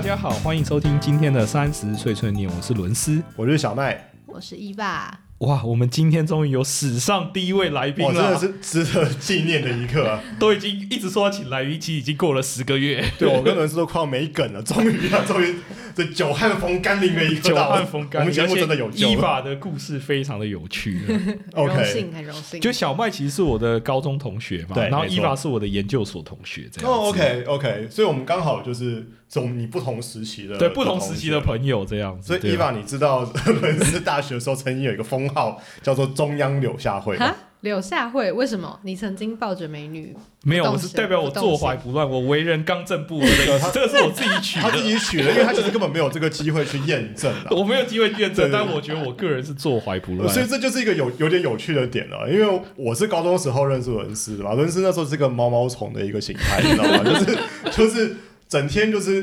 大家好，欢迎收听今天的三十岁春年，我是伦斯。我是小麦，我是伊爸，哇，我们今天终于有史上第一位来宾了，真，的是值得纪念的一刻啊！都已经一直说要请来宾，其实已经过了十个月，对我跟伦斯都快要没梗了，终于啊，终于这久旱逢甘霖的一刻久到了旱逢甘霖，我们节目真的有。伊法的故事非常的有趣。荣 OK，幸，很荣幸。就小麦其实是我的高中同学嘛，对没错然后伊法是我的研究所同学，这样子。哦，OK OK，所以我们刚好就是从你不同时期的对不同时期的友。朋友这样所以伊娃，你知道 伦斯大学的时候曾经有一个封号叫做中央柳下惠吗哈？柳下惠，为什么你曾经抱着美女？没有，我是代表我坐怀不乱，我为人刚正不阿的意思，这个是我自己取的他自。己取的，因为他其实根本没有这个机会去验证啊。我没有机会验证，但我觉得我个人是坐怀不乱。所以这就是一个有有点有趣的点了，因为我是高中时候认识伦斯的嘛，伦斯那时候是个毛毛虫的一个形态，你知道吗？就是就是整天就是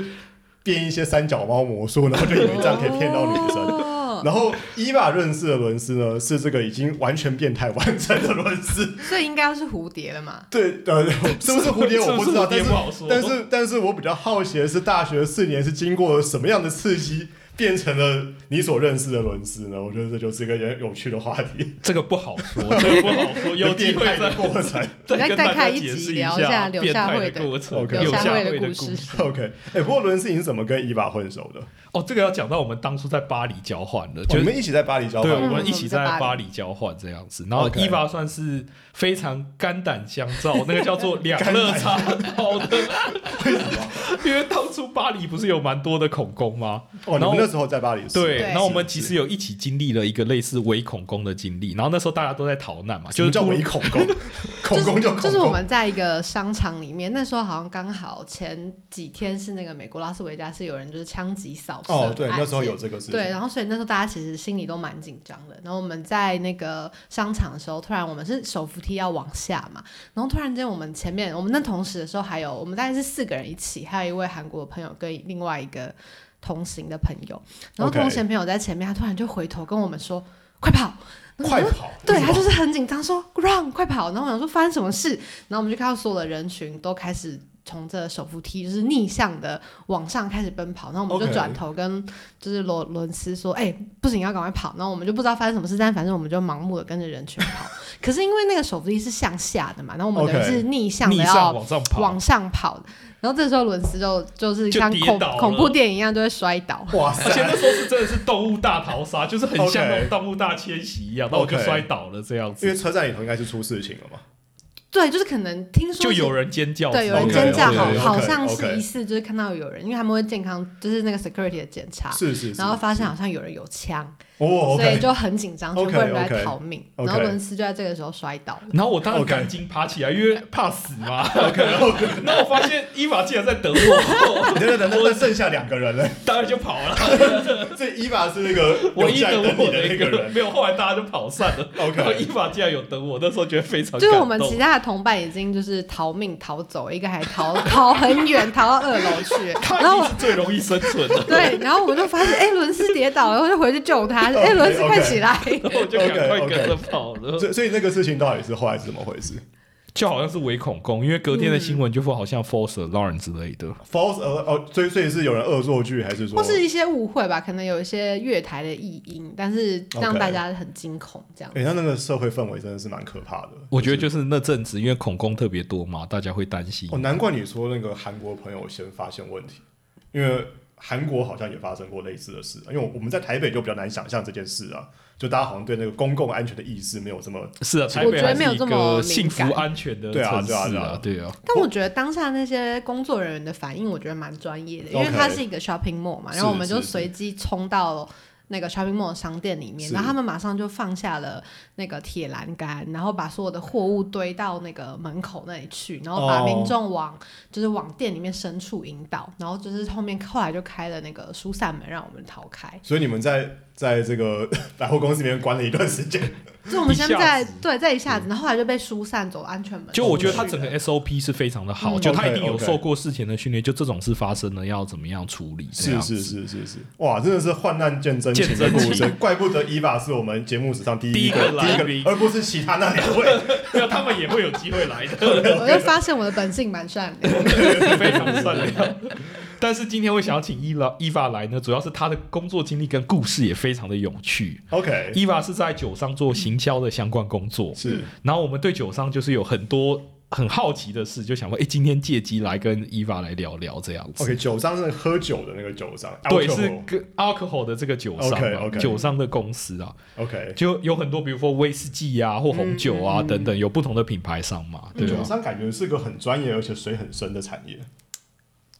变一些三脚猫魔术，然后就以为这样可以骗到女生。哦然后伊娃认识的伦斯呢，是这个已经完全变态完成的伦斯。所以应该要是蝴蝶了嘛？对，呃，是不是蝴蝶 我不知道，但是。但是但是我比较好奇的是，大学四年是经过了什么样的刺激，变成了你所认识的伦斯呢？我觉得这就是一个有有趣的话题，这个不好说，这个不好说，有机会再过程。再跟大家解释再开一集聊一下变态下惠的的过程，OK 柳柳下惠惠的故事。OK，哎、不过伦斯你是怎么跟伊娃混熟的？哦，这个要讲到我们当初在巴黎交换了，哦就是你们一起在巴黎交，换对？我们一起在巴巴黎交换这样子，然后伊娃算是非常肝胆相照，那个叫做两肋插刀的。为什么？因为当初巴黎不是有蛮多的恐攻吗？哦，然后时候在巴黎是对，然后我们其实有一起经历了一个类似围恐攻的经历，然后那时候大家都在逃难嘛，就是叫突围恐攻？恐攻就恐攻，就是我们在一个商场里面，那时候好像刚好前几天是那个美国拉斯维加斯有人就是枪击扫射哦，对，那时候有这个事情。对，然后所以那时候大家其实心里都蛮紧张的。然后我们在那个商场的时候，突然我们是手扶梯要往下嘛，然后突然间我们前面，我们那同时的时候还有我们大概是四个人一起，还有一位韩国的朋友跟另外一个同行的朋友。然后同行朋友在前面，他突然就回头跟我们说：“快跑！”快跑！对他就是很紧张说 “run，快跑”，然后我想说发生什么事，然后我们就看到所有的人群都开始从这手扶梯就是逆向的往上开始奔跑，然后我们就转头跟就是罗伦斯说：“哎、不行，要赶快跑！”然后我们就不知道发生什么事，但反正我们就盲目的跟着人群跑。可是因为那个手扶梯是向下的嘛，然后我们等于是逆向逆向的要往上跑，往上跑，然后这时候伦斯就就是像恐恐怖电影一样就会摔倒。哇塞而且塞！那时候是真的是动物大逃杀，就是很像那种动物大迁徙一样，然后我就摔倒了这样子因为子，车站里头应该是出事情了嘛。对，就是可能听说就有人尖叫对，有人尖叫，好好像是疑似就是看到有人，因为他们会健康，就是那个 security 的检查，是是是。然后发现好像有人有枪，哦所以就很紧张，全 OK，部人都在逃命。然后伦斯就在这个时候摔倒了。然后我当然赶紧爬起来，因为怕死嘛。OK，然后然后我发现伊娃竟然在等我，等等等剩下两个人了。当然就跑了。所以伊娃是那个唯一等我的一个的那个人。没有，后来大家就跑散了。然后 OK，伊娃竟然有等我，那时候觉得非常就是我们其他的同伴已经就是逃命逃走，一个还逃 逃很远，逃到二楼去。然后是最容易生存的，对，然后我们就发现，哎，伦斯跌倒了，然后就回去救他。斯 OK 快起来！然 后我就赶快跟着跑了。所以所以那个事情到底是后来是怎么回事就好像是唯恐攻，因为隔天的新闻就说好像 false alarm 之类的。？False 呃哦，所以所以是有人恶作剧，还是说或是一些误会吧，可能有一些月台的异音，但是让大家很惊恐这样。哎、那那个社会氛围真的是蛮可怕的。我觉得就是那阵子，因为恐攻特别多嘛，大家会担心哦，。难怪你说那个韩国朋友先发现问题，因为韩国好像也发生过类似的事。因为我们在台北就比较难想象这件事啊，就大家好像对那个公共安全的意识没有这么是啊，台我觉得没有北还是一这么个幸福敏感安全的对啊城市对啊对啊啊，对啊。但我觉得当下那些工作人员的反应，我觉得蛮专业的，因为它是一个 shopping mall 嘛，然后我们就随机冲到那个 shopping mall 商店里面，然后他们马上就放下了那个铁栏杆，然后把所有的货物堆到那个门口那里去，然后把哦民众往、就是往店里面深处引导，然后就是后面后来就开了那个疏散门让我们逃开。所以你们在在这个 百货公司里面关了一段时间。就我们现在子对在一下子，然后后来就被疏散走安全门。就我觉得他整个 SOP 是非常的好，嗯就他一定有受过事前的训练，就这种事发生了要怎么样处理。样是是是是是，哇，真的是患难见真情怪不得伊娃是我们节目史上第一第一个个第一来而不是其他那两位。没有他们也会有机会来的，我就发现我的本性蛮善良。非常善良。但是今天我想要请伊拉伊娃来呢，主要是他的工作经历跟故事也非常的有趣。OK，伊娃是在酒商做行销的相关工作，是然后我们对酒商就是有很多很好奇的事，就想说，哎，今天借机来跟伊娃来聊聊这样子。OK，酒商是喝酒的那个酒商，对，是跟 alcohol 的这个酒商酒商的公司啊，OK。就有很多，比如说威士忌啊或红酒啊、等等，有不同的品牌商嘛，对啊。酒商感觉是个很专业而且水很深的产业。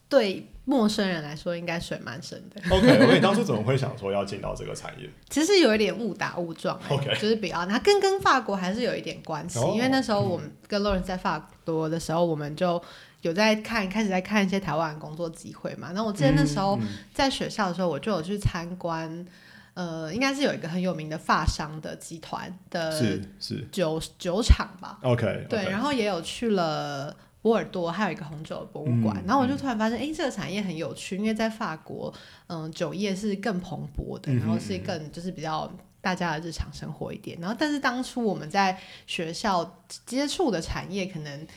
对陌生人来说，应该水蛮深的。OK，我你当初怎么会想说要进到这个产业？其实有一点误打误撞、欸 OK 就是比较，那跟跟法国还是有一点关系，哦因为那时候我们跟 Lawrence 在法国的时候，我们就有在看，开始在看一些台湾的工作机会嘛。然后我记得那时候嗯在学校的时候，我就有去参观，呃，应该是有一个很有名的发商的集团嗯的是是酒酒厂吧，OK，对，然后也有去了波尔多，还有一个红酒的博物馆。嗯然后我就突然发现，哎、这个产业很有趣，因为在法国，嗯、酒业是更蓬勃的，然后是更就是比较。大家的日常生活一点，然后但是当初我们在学校接触的产业，可能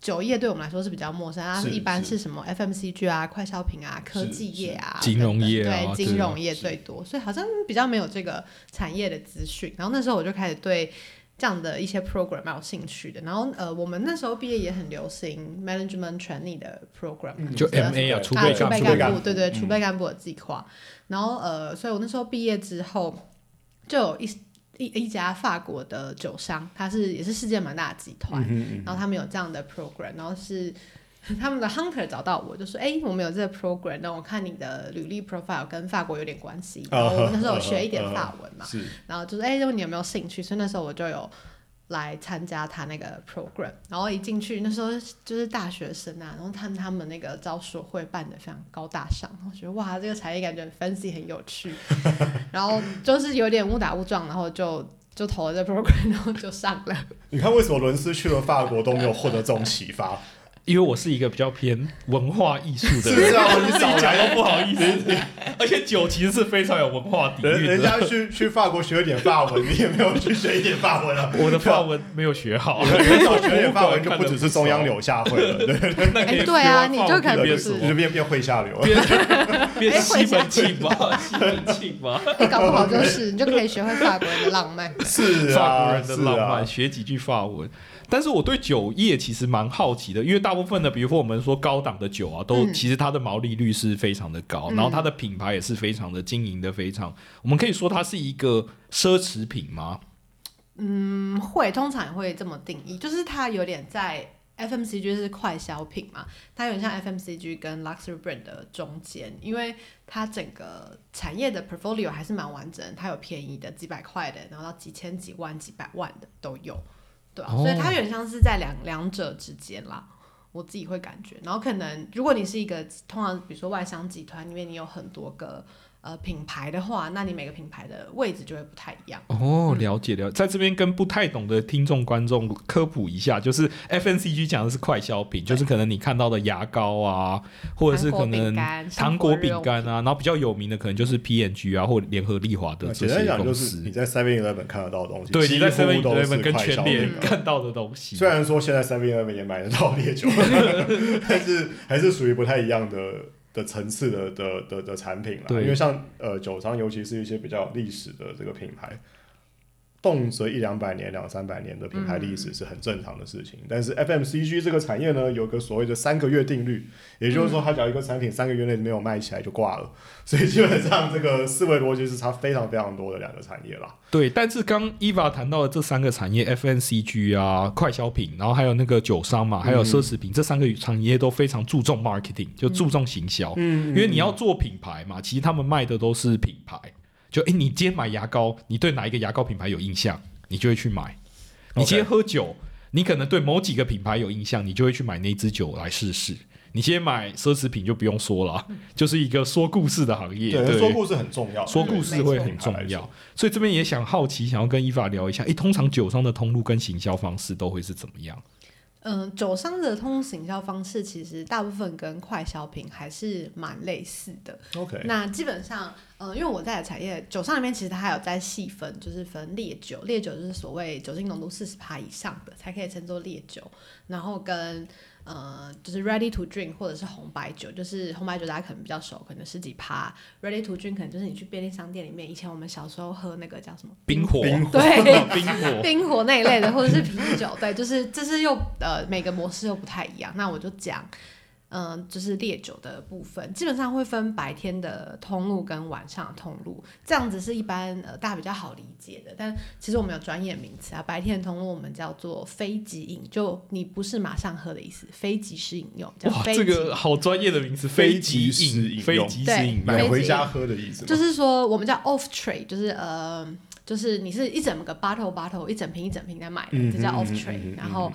酒业对我们来说是比较陌生啊，是一般是是什么 FMCG 啊、快消品啊、科技业啊、金融业啊等等对，金融业最多，所以好像比较没有这个产业的资讯。然后那时候我就开始对这样的一些 program 蛮有兴趣的。然后呃，我们那时候毕业也很流行 management trainee 的 program，、嗯就就是 MA 啊，储备干部对对，嗯储备干部的计划。然后呃，所以我那时候毕业之后，就有一一一家法国的酒商，它是也是世界蛮大的集团，嗯哼嗯然后他们有这样的 program，然后是 他们的 hunter 找到我，就说：“哎、我们有这个 program，那我看你的履历 profile 跟法国有点关系。”然后我那时候有学一点法文嘛，是然后就说：“哎、问你有没有兴趣？”所以那时候我就有来参加他那个 program，然后一进去那时候就是大学生啊，然后他们他们那个招所会办的非常高大上，我觉得哇，这个产业感觉很 fancy 很有趣，然后就是有点误打误撞，然后就就投了这 program，然后就上了。你看为什么伦斯去了法国都没有获得这种启发？因为我是一个比较偏文化艺术的是人，这样吗？你自己少来讲都不好意思。而且酒其实是非常有文化底蕴的。人家去去法国学一点法文，你也没有去学一点法文啊。我的法文没有学好，学点法文就不只是中央柳下惠了，对，那啊你就可能是就变变会下流了。变西门庆吧，西门庆吧，你搞不好就是你就可以学会法国人的浪漫。是啊，法国人的是浪漫，啊，学几句法文。但是我对酒业其实蛮好奇的，因为大部分的，比如说我们说高档的酒啊，都嗯。其实它的毛利率是非常的高，嗯。然后它的品牌也是非常的经营的非常，我们可以说它是一个奢侈品吗？嗯，会通常也会这么定义，就是它有点在 FMCG 是快消品嘛，它有点像 FMCG 跟 luxury brand 的中间，因为它整个产业的 portfolio 还是蛮完整，它有便宜的几百块的，然后到几千、几万、几百万的都有，对啊，所以它有点像是在两两者之间啦。我自己会感觉，然后可能如果你是一个通常比如说外商集团里面你有很多个呃品牌的话，那你每个品牌的位置就会不太一样。哦，了解了解，在这边跟不太懂的听众观众科普一下，就是 FNCG 讲的是快消品，就是可能你看到的牙膏啊，或者是可能糖果饼干啊，然后比较有名的可能就是 P&G 啊，或联合利华的这些简单讲就。是你在 Seven Eleven 看得到的东西，对，你在 Seven Eleven 跟全联看到的东西。虽然说现在 Seven Eleven 也买得到烈酒，但是还是属于不太一样的的层次的的的的产品了。因为像呃酒商，尤其是一些比较有历史的这个品牌，动辄一两百年、两三百年的品牌历史是很正常的事情。但是 FMCG 这个产业呢，有个所谓的三个月定律，也就是说，它只要一个产品三个月内没有卖起来就挂了。所以基本上这个思维逻辑是差非常非常多的两个产业啦。对，但是刚 Eva 谈到的这三个产业，FMCG 啊、快消品，然后还有那个酒商嘛，还有奢侈品，这三个产业都非常注重 marketing，就注重行销。嗯因为你要做品牌嘛，其实他们卖的都是品牌。就诶，你今天买牙膏，你对哪一个牙膏品牌有印象，你就会去买。你今天喝酒，你可能对某几个品牌有印象，你就会去买那支酒来试试。你今天买奢侈品就不用说了，就是一个说故事的行业。对，对，说故事很重要，说故事会很重要。所以这边也想好奇，想要跟伊法聊一下，诶，通常酒商的通路跟行销方式都会是怎么样？嗯，酒商的通行销方式其实大部分跟快消品还是蛮类似的。OK，那基本上，呃，因为我在的产业酒商里面，其实它还有在细分，就是分烈酒，烈酒就是所谓酒精浓度四十帕以上的才可以称作烈酒，然后跟呃就是 ready to drink 或者是红白酒，就是红白酒大家可能比较熟，可能十几趴，ready to drink 可能就是你去便利商店里面，以前我们小时候喝那个叫什么冰火，冰对 冰火，冰火那一类的，或者是啤酒，对，就是这是又呃每个模式又不太一样。那我就讲，嗯、就是烈酒的部分，基本上会分白天的通路跟晚上的通路，这样子是一般呃大家比较好理解的。但其实我们有专业名词啊，白天的通路我们叫做非即饮，就你不是马上喝的意思，非即时饮用，叫哇，这个好专业的名词，非即即时饮饮，非用即时对饮用。买回家喝的意思？就是说，我们叫 off trade，就是呃，就是你是一整个 bottle bottle 一整瓶一整瓶在买的，嗯这叫嗯 off 嗯 trade、嗯嗯然后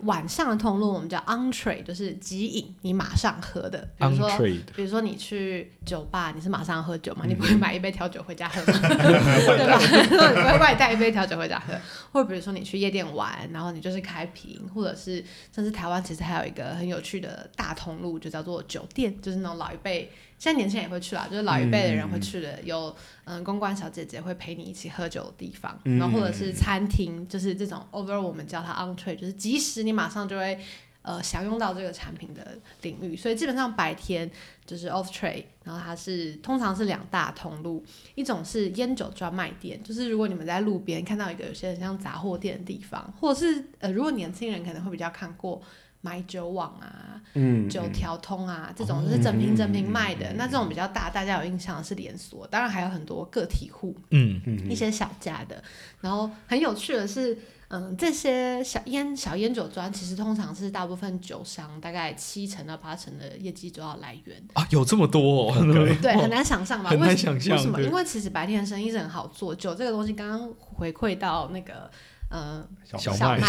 晚上的通路我们叫 on trade，就是即饮，你马上喝的。比如说，比如说你去酒吧，你是马上喝酒嗯嘛？你不会买一杯调酒回家喝吗？对吧？你不会外带一杯调酒回家喝，或者比如说你去夜店玩，然后你就是开瓶，或者是甚至台湾其实还有一个很有趣的大通路，就叫做酒店，就是那种老一辈。现在年轻人也会去啦，就是老一辈的人会去的，有嗯公关小姐姐会陪你一起喝酒的地方，嗯然后或者是餐厅，就是这种 over 我们叫它 on trade，就是即使你马上就会呃享用到这个产品的领域，所以基本上白天就是 off trade，然后它是通常是两大通路，一种是烟酒专卖店，就是如果你们在路边看到一个有些人像杂货店的地方，或者是呃如果年轻人可能会比较看过。买酒网啊，嗯酒条通啊，这种就是整瓶整瓶卖的。那这种比较大，大家有印象的是连锁，当然还有很多个体户，嗯嗯，一些小家的。然后很有趣的是，嗯，这些小烟小烟酒庄其实通常是大部分酒商大概七成到八成的业绩主要来源。啊，有这么多哦，对，很难想象吧？很难想象为什么？因为其实白天的生意是很好做，酒这个东西刚刚回馈到那个。呃，小小麦。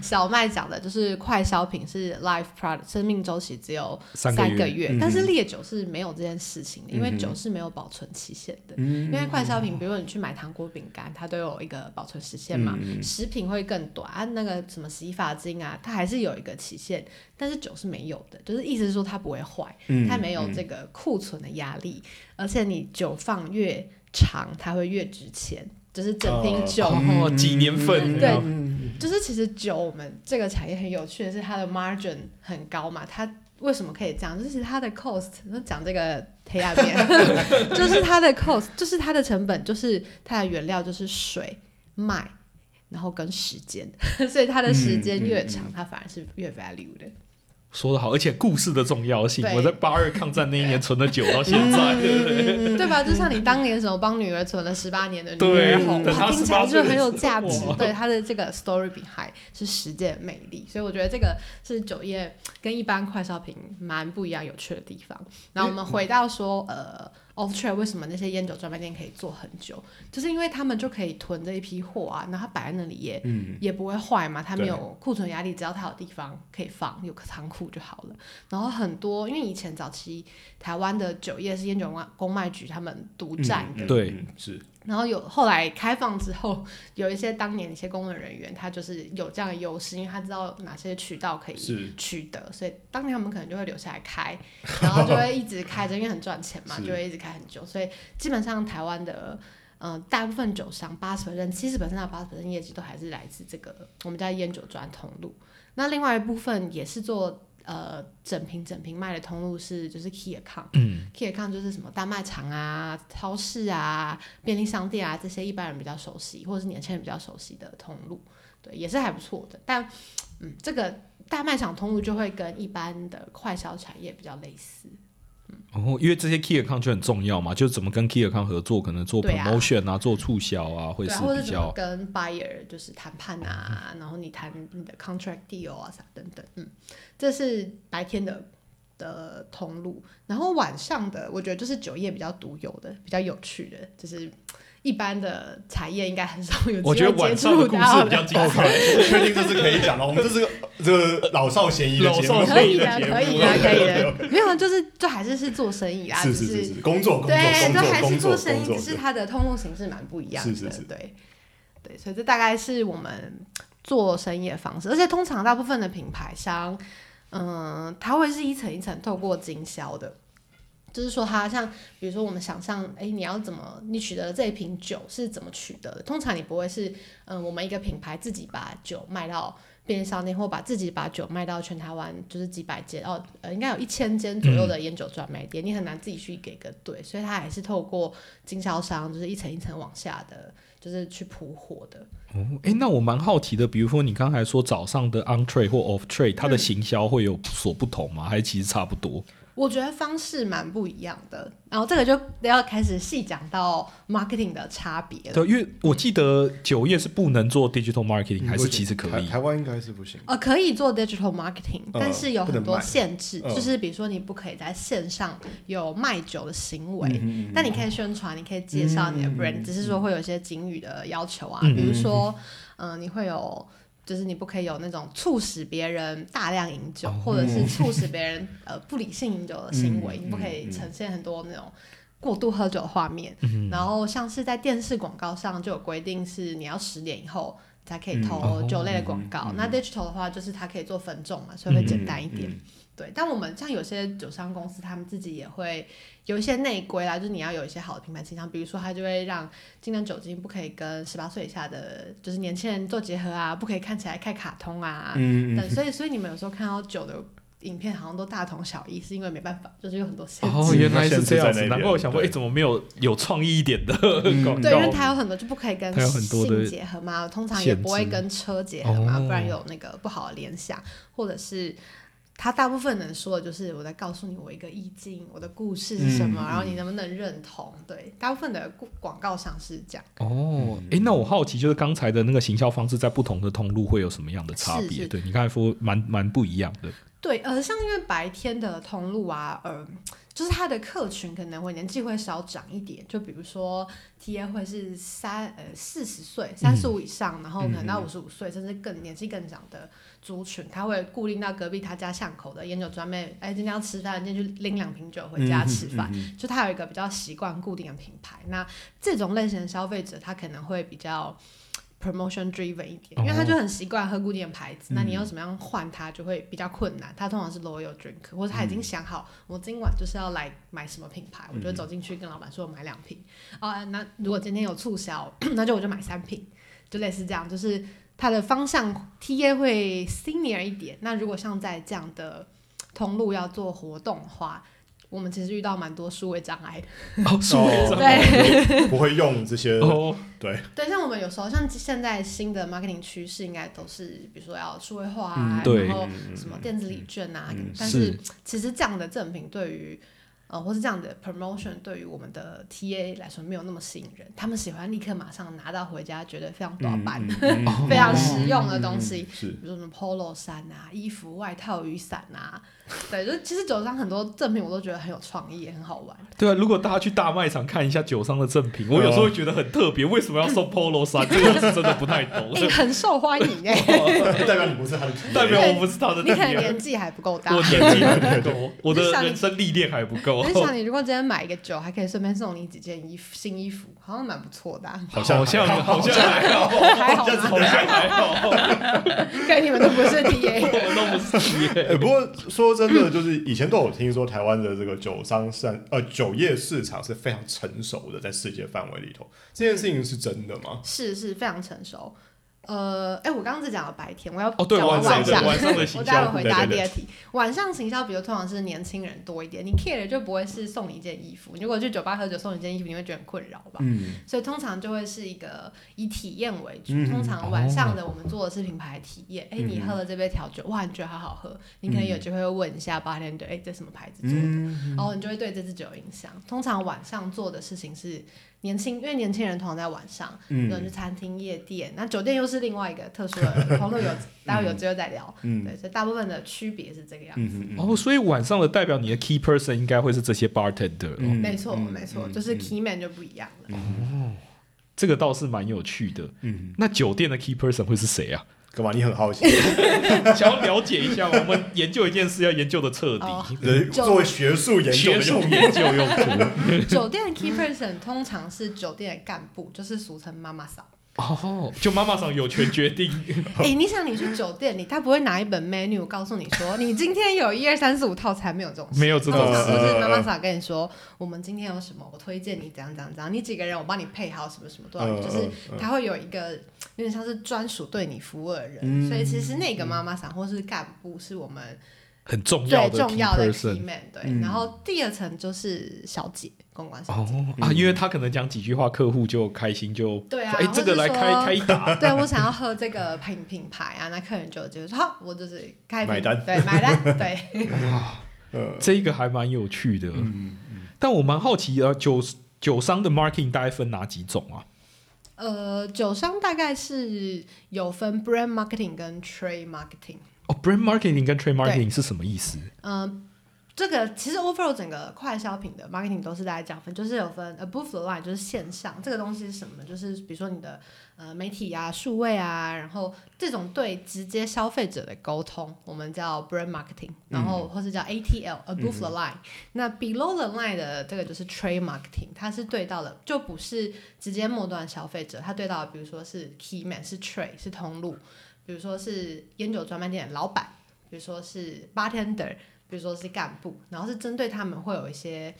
小麦。讲的就是快消品是 life product，生命周期只有三三个个月，嗯但是烈酒是没有这件事情的，因为酒是没有保存期限的。嗯。因为快消品，比如说你去买糖果、饼干，它都有一个保存时限嘛。嗯。食品会更短，啊那个什么洗发精啊，它还是有一个期限，但是酒是没有的，就是意思是说它不会坏，嗯它没有这个库存的压力，而且你酒放越长，它会越值钱，就是整瓶酒。哦，几年份，对嗯就是其实酒，我们这个产业很有趣的是，它的 margin 很高嘛。它为什么可以这样？就是它的 cost，讲这个黑暗面，就是它的 cost，就是它的成本，就是它的原料就是水、麦，然后跟时间，所以它的时间越长，它反而是越 value 的。说的好，而且故事的重要性，我在八二抗战那一年存的酒到现在，对不对？对吧？就像你当年什么帮女儿存了十八年的女对儿红，等她，听起来就很有价值候。对它的这个 story behind 是实践魅力，所以我觉得这个是酒业跟一般快消品蛮不一样、有趣的地方。然后我们回到说，呃。Off trade 为什么那些烟酒专卖店可以做很久？就是因为他们就可以囤这一批货啊，然后它摆在那里也、嗯也不会坏嘛，它没有库存压力，只要它有地方可以放，有个仓库就好了。然后很多，因为以前早期台湾的酒业是烟酒公卖局他们独占的，嗯对嗯是然后有后来开放之后，有一些当年一些工作人员，他就是有这样的优势，因为他知道哪些渠道可以取得，所以当年他们可能就会留下来开，然后就会一直开着，因为很赚钱嘛，就会一直开很久。所以基本上台湾的呃大部分酒商八十 percent、七十 percent 到八十 percent 业绩都还是来自这个我们叫烟酒专通路。那另外一部分也是做呃整瓶整瓶卖的通路是就是 key account。嗯，key account 就是什么大卖场啊、超市啊、便利商店啊这些一般人比较熟悉，或者是年轻人比较熟悉的通路，对，也是还不错的。但嗯，这个大卖场通路就会跟一般的快销产业比较类似。然后因为这些 key account 就很重要嘛，就怎么跟 key account 合作，可能做 promotion 啊，做促销啊，会是比较跟 buyer 就是谈判啊，然后你谈你的 contract deal 啊啥等等，嗯，这是白天的的通路，然后晚上的我觉得就是酒业比较独有的、比较有趣的，就是一般的产业应该很少有机我觉得会接晚上的故触到事比较精彩。确定这是可以讲的，我们这是个这个老少咸宜的节目，少可以的，可以的，可以 的，没有，就是就还是是做生意啊，是只是是是，工作工作对，工就还是做生意，作只是它的通路形式蛮不一样的，是是是。对对，所以这大概是我们做生意的方式，而且通常大部分的品牌商，嗯，它会是一层一层透过经销的。就是说，它像比如说我们想象，哎，你要怎么，你取得的这一瓶酒是怎么取得的？通常你不会是，嗯，我们一个品牌自己把酒卖到便利商店，或把自己把酒卖到全台湾就是几百间哦，呃，应该有一千间左右的烟酒专卖店，你很难自己去给个对，所以它还是透过经销商，就是一层一层往下的，就是去铺货的。哦，哎，那我蛮好奇的，比如说你刚才说早上的 on trade 或 off trade，它的行销会有所不同吗？还是其实差不多？我觉得方式蛮不一样的，然后这个就要开始细讲到 marketing 的差别了。对，因为我记得酒业是不能做 digital marketing，还是其实可以？台湾应该是不行。呃，可以做 digital marketing，但是有很多限制，就是比如说你不可以在线上有卖酒的行为，但你可以宣传，你可以介绍你的 brand，只是说会有一些警语的要求啊，比如说，嗯，你会有。就是你不可以有那种促使别人大量饮酒，或者是促使别人呃不理性饮酒的行为，你不可以呈现很多那种过度喝酒的画面。然后像是在电视广告上就有规定是你要十点以后才可以投酒类的广告。那 digital 的话就是它可以做分众嘛，所以会简单一点。对，但我们像有些酒商公司，他们自己也会有一些内规啦，就是你要有一些好的品牌形象，比如说他就会让尽量酒精不可以跟十八岁以下的，就是年轻人做结合啊，不可以看起来太卡通啊，嗯所以所以你们有时候看到酒的影片好像都大同小异，是因为没办法，就是有很多限制。哦，原来是这样子，难怪我想说，哎，怎么没有有创意一点的 广告？对，因为它有很多就不可以跟性结合嘛，通常也不会跟车结合嘛，不然有那个不好的联想，或者是。他大部分能说的就是我在告诉你我一个意境，我的故事是什么，然后你能不能认同？对，大部分的广告上是这样。哦，哎，那我好奇就是刚才的那个行销方式在不同的通路会有什么样的差别？对你刚才说蛮蛮不一样的。对，呃，像因为白天的通路啊，呃。就是他的客群可能会年纪会稍长一点，就比如说 T A 会是三呃四十岁三十五以上，然后可能到五十五岁甚至更年纪更长的族群，他会固定到隔壁他家巷口的烟酒专卖，哎今天要吃饭，今天去拎两瓶酒回家吃饭，就他有一个比较习惯固定的品牌，那这种类型的消费者他可能会比较。Promotion driven 一点，因为他就很习惯喝固定的牌子，那你要怎么样换他就会比较困难。他通常是 loyal drink，或者他已经想好我今晚就是要来买什么品牌，我就走进去跟老板说我买两瓶。啊，那如果今天有促销，那就我就买三瓶，就类似这样，就是他的方向 TA 会 senior 一点。那如果像在这样的通路要做活动的话，我们其实遇到蛮多数位障碍的，哦，数位障碍，对，不会用这些，对，对，像我们有时候像现在新的 marketing 趋势，应该都是比如说要数位化啊，然后什么电子礼券啊，但是其实这样的赠品对于。呃，或是这样的 promotion 对于我们的 TA 来说没有那么吸引人，他们喜欢立刻马上拿到回家，觉得非常短板、非常实用的东西，比如说什么 polo 衫啊、衣服、外套、雨伞啊，对，就其实酒商很多赠品我都觉得很有创意，很好玩。对啊，如果大家去大卖场看一下酒商的赠品，我有时候会觉得很特别，为什么要送 polo 衫？这个是真的不太懂。很受欢迎哎，代表你不是他的，代表我不是他的，你可能年纪还不够大，我年纪还不够，我的人生历练还不够。我在想，你如果今天买一个酒，还可以顺便送你几件衣服、新衣服，好像蛮不错的。好像好像好像还好，还好，好像还好。看你们都不是 TA，我们都不是 TA。不过说真的，就是以前都有听说台湾的这个酒商市呃酒业市场是非常成熟的，在世界范围里头，这件事情是真的吗？是是非常成熟。呃，哎，我刚刚只讲了白天，我要讲晚上。晚上的行销，我待会回答第二题。晚上行销，比如通常是年轻人多一点，你 care 就不会是送你一件衣服。如果去酒吧喝酒送你一件衣服，你会觉得很困扰吧？嗯。所以通常就会是一个以体验为主。通常晚上的我们做的是品牌体验。哎，你喝了这杯调酒，哇，你觉得好好喝？你可能有机会问一下八天队，哎，这什么牌子做的？然后你就会对这支酒有印象。通常晚上做的事情是。年轻，因为年轻人通常在晚上，有人去餐厅、夜店，那酒店又是另外一个特殊的，朋友有，待会有机会再聊。对，所以大部分的区别是这个样子。哦，所以晚上的代表你的 key person 应该会是这些 bartender。没错，没错，就是 key man 就不一样了。哦，这个倒是蛮有趣的。嗯，那酒店的 key person 会是谁啊？干嘛？你很好奇，想要了解一下我们研究一件事要研究的彻底，作为学术研究用研究用途。酒店的 key person 通常是酒店的干部，就是俗称妈妈桑。哦，就妈妈桑有权决定。哎、你想你去酒店里，他不会拿一本 menu 告诉你说，你今天有一二三四五套餐，没有这种事。没有这种通常事都是妈妈桑跟你说，我们今天有什么，我推荐你怎样怎样怎样，你几个人我帮你配好什么什么多少，嗯就是他会有一个有点像是专属对你服务的人，嗯所以其实那个妈妈桑或是干部是我们很重要的重要的 key key person。man，对。嗯然后第二层就是小姐，公关小姐。哦啊，因为他可能讲几句话，客户就开心就对啊哎，这个来开开一打，对我想要喝这个品品牌啊，那客人就就说好，我就是开瓶买单对，买单，对。呃，这个还蛮有趣的。嗯，但我蛮好奇，啊，酒酒商的 marketing 大概分哪几种啊？呃，酒商大概是有分 brand marketing 跟 trade marketing。哦，brand marketing 跟 trade marketing 是什么意思？嗯、这个其实 overall 整个快消品的 marketing 都是大家这样分，就是有分 above the line 就是线上这个东西是什么呢？就是比如说你的呃媒体啊、数位啊，然后这种对直接消费者的沟通，我们叫 brand marketing，然后或是叫 ATL、above the line。那 below the line 的这个就是 trade marketing，它是对到了就不是直接末端消费者，它对到的比如说是 key man 是 trade 是通路，比如说是烟酒专卖店的老板，比如说是 bartender。比如说是干部，然后是针对他们会有一些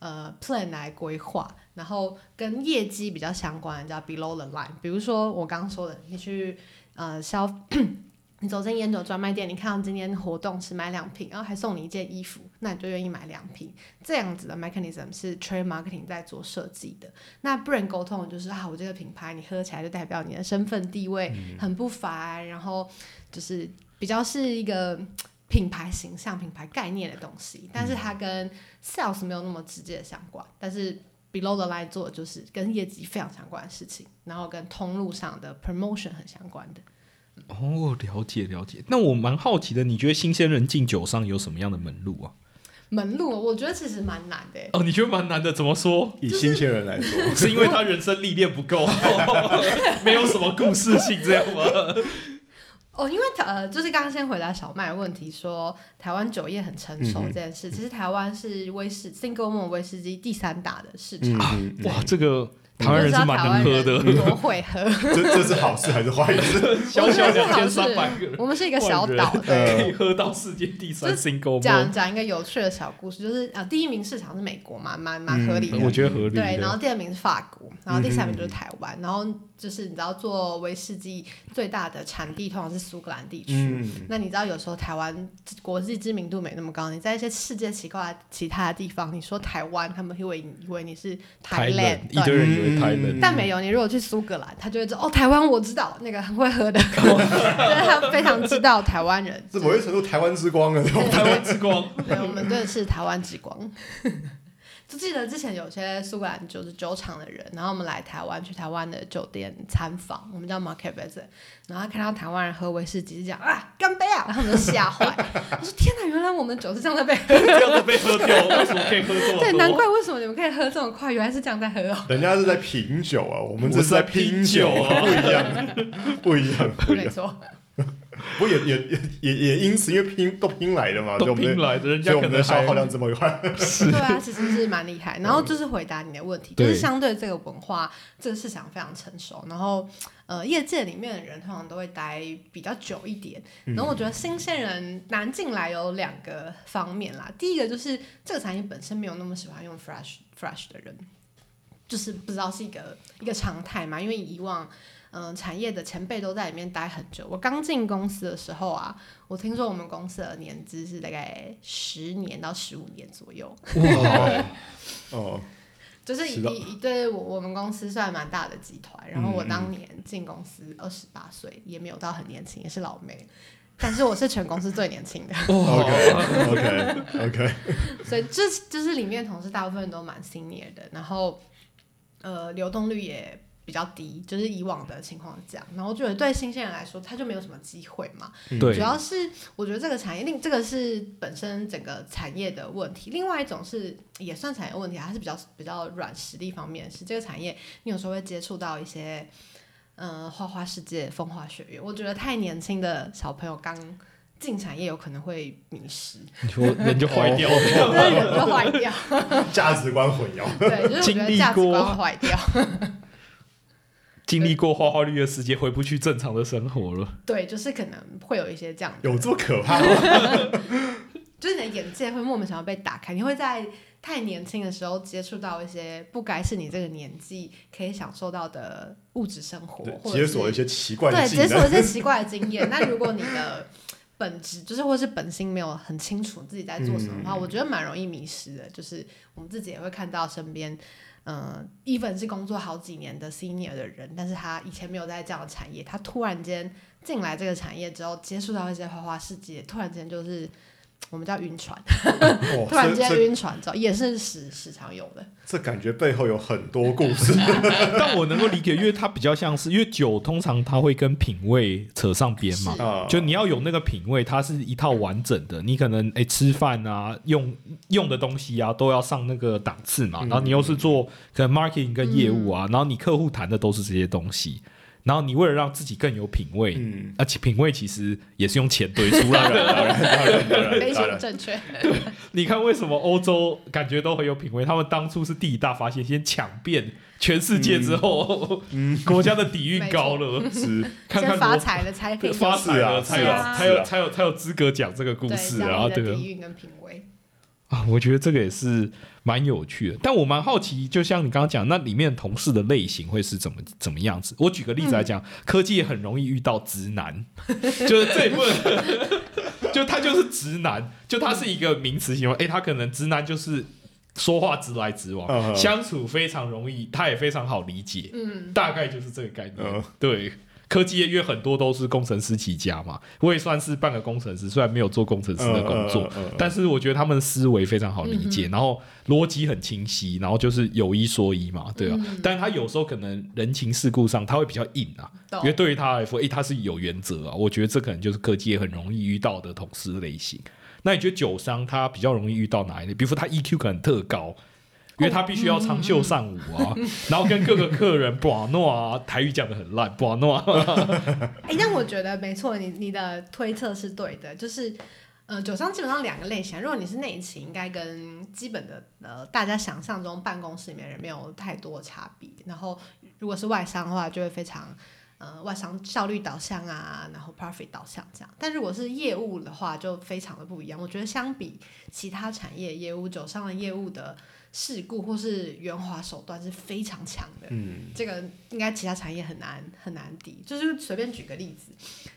呃 plan 来规划，然后跟业绩比较相关的叫 below the line。比如说我刚刚说的，你去呃消，你走进烟酒专卖店，你看到今天活动是买两瓶，然后还送你一件衣服，那你就愿意买两瓶。这样子的 mechanism 是 trade marketing 在做设计的。那 brand 沟通就是啊，我这个品牌你喝起来就代表你的身份地位很不凡，然后就是比较是一个。品牌形象、品牌概念的东西，但是它跟 sales 没有那么直接的相关。但是 below the line 做的就是跟业绩非常相关的事情，然后跟通路上的 promotion 很相关的。哦，了解了解。那我蛮好奇的，你觉得新鲜人进酒商有什么样的门路啊？门路我觉得其实蛮难的欸，哦，你觉得蛮难的，怎么说？以新鲜人来说，是因为他人生历练不够，没有什么故事性这样吗？哦，因为呃，就是刚刚先回答小麦的问题说台湾酒业很成熟这件事，其实台湾是威士 single malt 威士忌第三大的市场。嗯嗯，哇，这个台湾人是蛮能喝的，你就知道台湾人多会喝，这这是好事还是坏事？小小两千三百个，我们是一个小岛。可以喝到世界第三 single 讲讲一个有趣的小故事，就是啊，第一名市场是美国嘛，蛮蛮合理的。我觉得合理对，然后。第二名是法国，然后第三名嗯就是台湾，然后就是你知道做威士忌最大的产地通常是苏格兰地区。嗯，那你知道有时候台湾国际知名度没那么高，你在一些世界奇怪其他的地方，你说台湾，他们会以为以为你是台 Thailand，一堆对。人以为台嗯人，但没有，你如果去苏格兰，他就会知道哦，台湾我知道那个很会喝的，就是他非常知道台湾人。这某些程度台湾之光了，台湾之光。对，我们真的是台湾之光。就记得之前有些苏格兰酒是酒厂的人，然后我们来台湾去台湾的酒店参访，我们叫 market visit，然后看到台湾人喝威士忌是这样啊，干杯啊，然后我们就吓坏。我说天哪，原来我们酒是这样在被喝。这样子被喝掉，为什么可以喝这么多？对，难怪为什么你们可以喝这么快，原来是这样在喝哦。人家是在品酒啊，我们这是在拼拼酒不一样，不一样，不一样。不过也也也也也因此，因为拼都拼来的嘛，所以都我们的拼来的，人所以我家可能还们的消耗量这么快。对啊，其实是蛮厉害。然后就是回答你的问题，就是相对这个文化，这个市场非常成熟，然后呃，业界里面的人通常都会待比较久一点。然后我觉得新鲜人难进来有两个方面啦，第一个就是这个产业本身没有那么喜欢用 fresh fresh 的人，就是不知道是一个一个常态嘛，因为以往。嗯，产业的前辈都在里面待很久。我刚进公司的时候啊，我听说我们公司的年资是大概十年到十五年左右。哇，哦，就是以是的以对我我们公司算蛮大的集团，然后我当年进公司二十八岁，也没有到很年轻，也是老妹，但是我是全公司最年轻的，OK OK OK，所以这就是里面同事大部分都蛮 senior 的，然后呃流动率也比较低，就是以往的情况是这样，然后我觉得对新鲜人来说，他就没有什么机会嘛，对主，要是我觉得这个产业，另这个是本身整个产业的问题。另外一种是也算产业问题啊，它是比较比较软实力方面是这个产业，你有时候会接触到一些嗯、呃花花世界、风花雪月。我觉得太年轻的小朋友刚进产业有可能会迷失，你说人就坏掉对。人就坏掉。价值观混淆。对，就是我觉得价值观坏掉。经历过花花绿绿的世界，回不去正常的生活了。对，就是可能会有一些这样的有这么可怕吗？就是你的眼界会莫名其妙被打开，你会在太年轻的时候接触到一些不该是你这个年纪可以享受到的物质生活，或者是解锁一些奇怪的对。解锁一些奇怪的经验。那如果你的本质就是或是本心没有很清楚自己在做什么的话，嗯我觉得蛮容易迷失的。就是我们自己也会看到身边。嗯，even 是工作好几年的 senior 的人，但是他以前没有在这样的产业，他突然间进来这个产业之后，接触到一些花花世界，突然间就是我们叫晕船，哦突然间晕船之后，也是时时常有的。这感觉背后有很多故事。但我能够理解，因为它比较像是，因为酒通常它会跟品味扯上边嘛。就你要有那个品味，它是一套完整的。你可能哎吃饭啊，用用的东西啊，都要上那个档次嘛。嗯然后你又是做可能 marketing 跟业务啊，然后你客户谈的都是这些东西。然后你为了让自己更有品味，嗯，而且品味其实也是用钱堆出来的。非，常正确。你看为什么欧洲感觉都很有品味？他们当初是第一大发现，先抢遍全世界之后，国家的底蕴高了，是看看先发财了才可以发财了，才有才有才有才有资格讲这个故事讲啊，对底蕴跟品味。啊，我觉得这个也是蛮有趣的。但我蛮好奇，就像你刚刚讲，那里面同事的类型会是怎么怎么样子？我举个例子来讲，科技也很容易遇到直男，就是这一部分，就他就是直男，就他是一个名词形容，诶，他可能直男就是。说话直来直往，相处非常容易，他也非常好理解，嗯，大概就是这个概念。嗯对，科技业因为很多都是工程师起家嘛，我也算是半个工程师，虽然没有做工程师的工作，嗯嗯嗯嗯但是我觉得他们的思维非常好理解，然后逻辑很清晰，然后就是有一说一嘛，对啊。嗯但他有时候可能人情世故上他会比较硬啊，因为对于他来说，诶，他是有原则啊。我觉得这可能就是科技业很容易遇到的同事类型。那你觉得酒商他比较容易遇到哪一类？比如说他 EQ 可能特高。因为他必须要长袖善舞啊，然后跟各个客人把诺啊，台语讲的很烂，把诺啊，哎、但我觉得没错，你你的推测是对的，就是。呃，酒商基本上两个类型，如果你是内勤，应该跟基本的呃大家想象中办公室里面人没有太多差别。然后如果是外商的话，就会非常呃外商效率导向啊，然后 profit 导向这样。但如果是业务的话，就非常的不一样。我觉得相比其他产业业务，酒商的业务的事故或是圆滑手段是非常强的。嗯，这个应该其他产业很难很难抵。就是随便举个例子，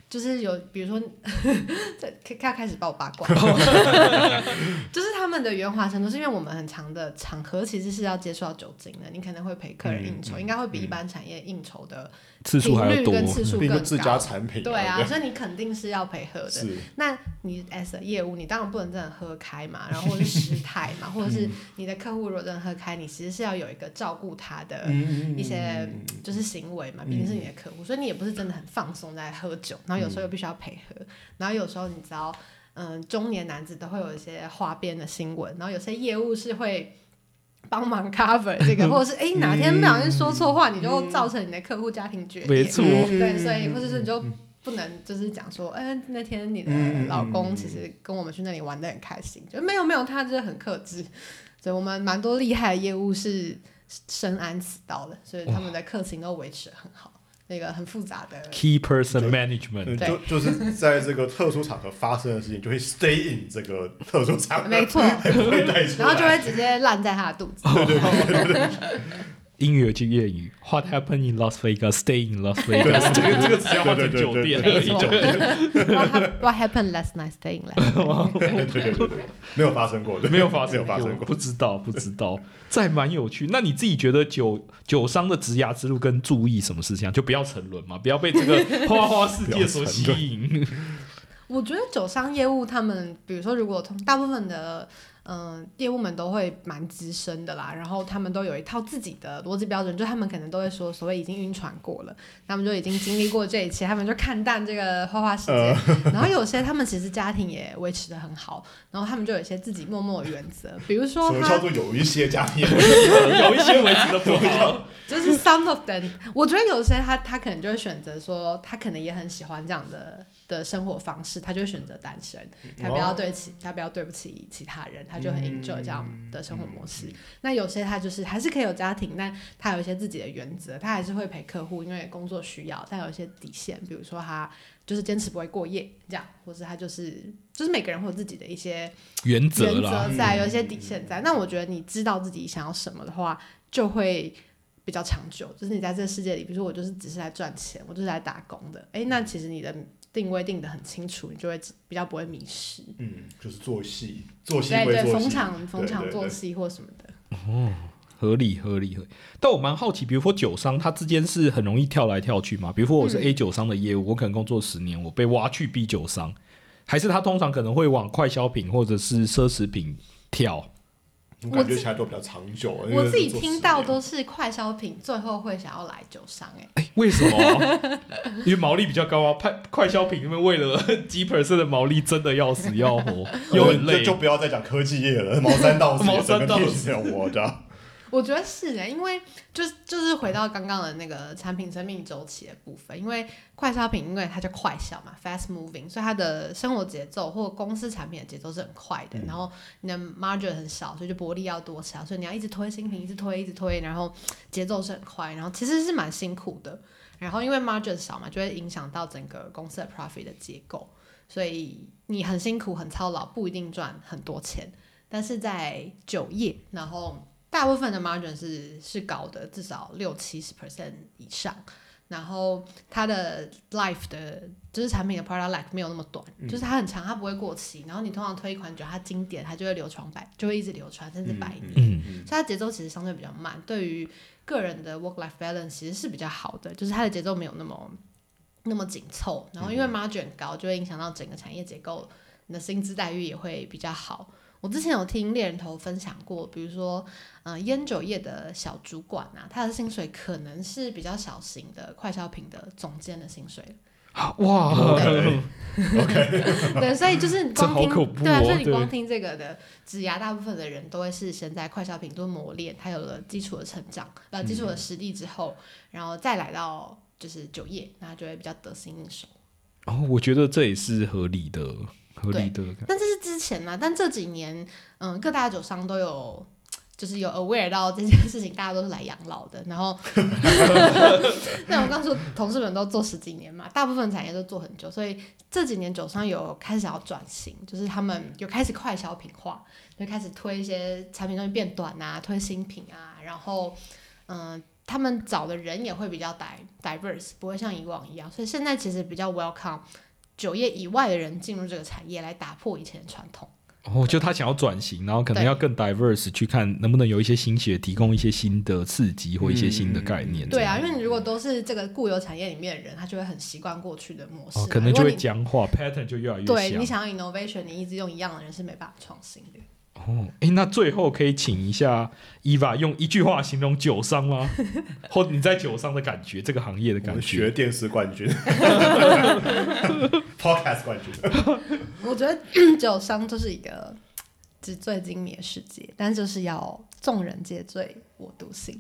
就是有比如说，这开开开始把我八卦，就是他们的圆滑程度，是因为我们很长的场合其实是要接触到酒精的，你可能会陪客人应酬，应该会比一般产业应酬的次数频还要多。率跟次数更高。产品，对啊，所以你肯定是要陪喝的。那你 as a 业务，你当然不能真的喝开嘛，然后或者是失态嘛，或者是你的客户如果真的喝开，你其实是要有一个照顾他的嗯一些就是行为嘛，毕竟是你的客户，所以你也不是真的很放松在喝酒，然后有时候又必须要陪喝，然后有时候你知道，嗯、中年男子都会有一些花边的新闻，然后有些业务是会。帮忙 cover 这个，或者是哎、哪天不小心说错话，你就造成你的客户家庭决裂。没错，对，所以或者是你就不能就是讲说，哎、那天你的嗯老公其实跟我们去那里玩的很开心，就没有没有，他就是很克制。所以我们蛮多厉害的业务是深谙此道的，所以他们的客情都维持得很好。那个很复杂的，Key person management，就就是在这个特殊场合发生的事情，就会 stay in 这个特殊场合，没错，然后就会直接烂在他的肚子。英语有句谚语，What happened in Las Vegas, stay in Las Vegas。这个这个只要换成酒店而已。没错，What hap- What happened last night staying last？对对对对，没有发生过，对没有发生没有发生过，不知道不知道，这还蛮有趣。那你自己觉得酒酒商的职涯之路跟注意什么事情啊？就不要沉沦嘛，不要被这个花花世界所吸引。我觉得酒商业务他们，比如说如果从大部分的嗯、呃业务们都会蛮资深的啦，然后他们都有一套自己的逻辑标准，就他们可能都会说所谓已经晕船过了，他们就已经经历过这一切，他们就看淡这个花花世界。然后有些他们其实家庭也维持的很好，然后他们就有一些自己默默的原则，比如说什么叫做有一些家庭？有一些维持的不好，就是 some of them，我觉得有些他他可能就会选择说，他可能也很喜欢这样的的生活方式，他就会选择单身，他不要对其他不要对不起其他人，他他就很 enjoy 这样的生活模式。那有些他就是还是可以有家庭，但他有一些自己的原则，他还是会陪客户，因为工作需要，但有一些底线，比如说他就是坚持不会过夜这样，或者他就是就是每个人会有自己的一些原则原，则在，有一些底线在。那我觉得你知道自己想要什么的话，就会比较长久。就是你在这个世界里，比如说我就是只是来赚钱，我就是来打工的。诶，那其实你的定位定的很清楚，你就会比较不会迷失。嗯，就是做戏，做戏对对，逢场逢场对对对作戏或什么的。哦合理合理合理。但我蛮好奇，比如说酒商，他之间是很容易跳来跳去嘛？比如说我是嗯 A 酒商的业务，我可能工作十年，我被挖去 B 酒商，还是他通常可能会往快消品或者是奢侈品跳？我感觉起来都比较长久。我自己做听到都是快消品，最后会想要来酒商、诶，哎、为什么啊、因为毛利比较高啊。快快消品因为为了 几 percent 的毛利，真的要死要活，又很累就。就不要再讲科技业了，毛三到四，毛三到四四，我的。我觉得是诶，因为就是就是回到刚刚的那个产品生命周期的部分，因为快消品因为它叫快消嘛，fast moving，所以它的生活节奏或公司产品的节奏是很快的，然后你的 margin 很少，所以就薄利要多销，所以你要一直推新品，一直推，一直推，然后节奏是很快，然后其实是蛮辛苦的，然后因为 margin 少嘛，就会影响到整个公司的 profit 的结构，所以你很辛苦很操劳，不一定赚很多钱，但是在酒业，然后大部分的 margin 是是高的，至少六七十 percent 以上。然后它的 life 的，就是产品的 product life 没有那么短，就是它很长，它不会过期。然后你通常推一款酒，它经典，它就会流传百，就会一直流传，甚至百年。嗯，所以它节奏其实相对比较慢，对于个人的 work life balance 其实是比较好的，就是它的节奏没有那么那么紧凑。然后因为 margin 高，就会影响到整个产业结构，你的薪资待遇也会比较好。我之前有听猎人头分享过，比如说，呃，烟酒业的小主管啊，他的薪水可能是比较小型的快消品的总监的薪水。哇，OK，对，所以就是你光听，对所以你光听这个的职涯，大部分的人都会是先在快消品多磨练，他有了基础的成长，呃，基础的实力之后，然后再来到就是酒业，那就会比较得心应手。哦，我觉得这也是合理的，合理的。但这是之前呢，但这几年，嗯，各大酒商都有。就是有 aware 到这件事情，大家都是来养老的。然后 那我刚说同事们都做十几年嘛，大部分产业都做很久，所以这几年酒商有开始要转型，就是他们有开始快消品化，就开始推一些产品东西变短啊，推新品啊，然后，嗯、他们找的人也会比较 di diverse，不会像以往一样，所以现在其实比较 welcome 酒业以外的人进入这个产业，来打破以前的传统。哦，就他想要转型，然后可能要更 diverse 去看能不能有一些新血，提供一些新的刺激或一些新的概念。对啊，因为你如果都是这个固有产业里面的人，他就会很习惯过去的模式、哦，可能就会僵化，pattern 就越来越像对你。想要 innovation，你一直用一样的人是没办法创新的。哦，哎，那最后可以请一下伊娃用一句话形容酒商吗？或你在酒商的感觉，这个行业的感觉学觉？电视冠军，Podcast 冠军，我觉得酒商就是一个纸醉金迷的世界，但就是要众人皆醉我独醒。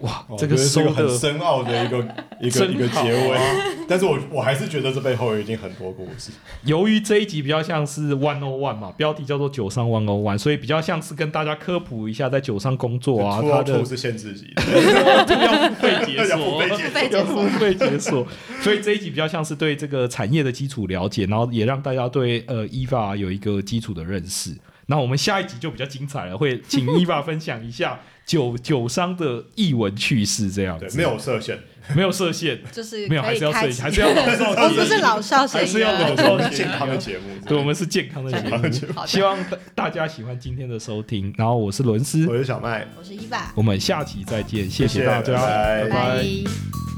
哇，哦这个是个很深奥的一个 一个一个好结尾。啊，但是我我还是觉得这背后有一定很多故事。由于这一集比较像是 One O One 嘛，标题叫做酒商 One O One，所以比较像是跟大家科普一下在酒上工作啊 o 的是限制级的，这个 要付费解锁。要解锁。付费解锁，所以这一集比较像是对这个产业的基础了解，然后也让大家对呃 EVA 有一个基础的认识。那我们下一集就比较精彩了，会请 EVA 分享一下酒酒商的译文趣事，这样对，子没有设限，没有设限，就是没有还是要设还是要 老少我，不是老少还咸宜啊是要老少健康的节目。对，我们是健康的节目，希望大大家喜欢今天的收听。然后我是伦斯，我是小麦，我是伊爸，我们下期再见，谢谢谢大家，拜。拜拜。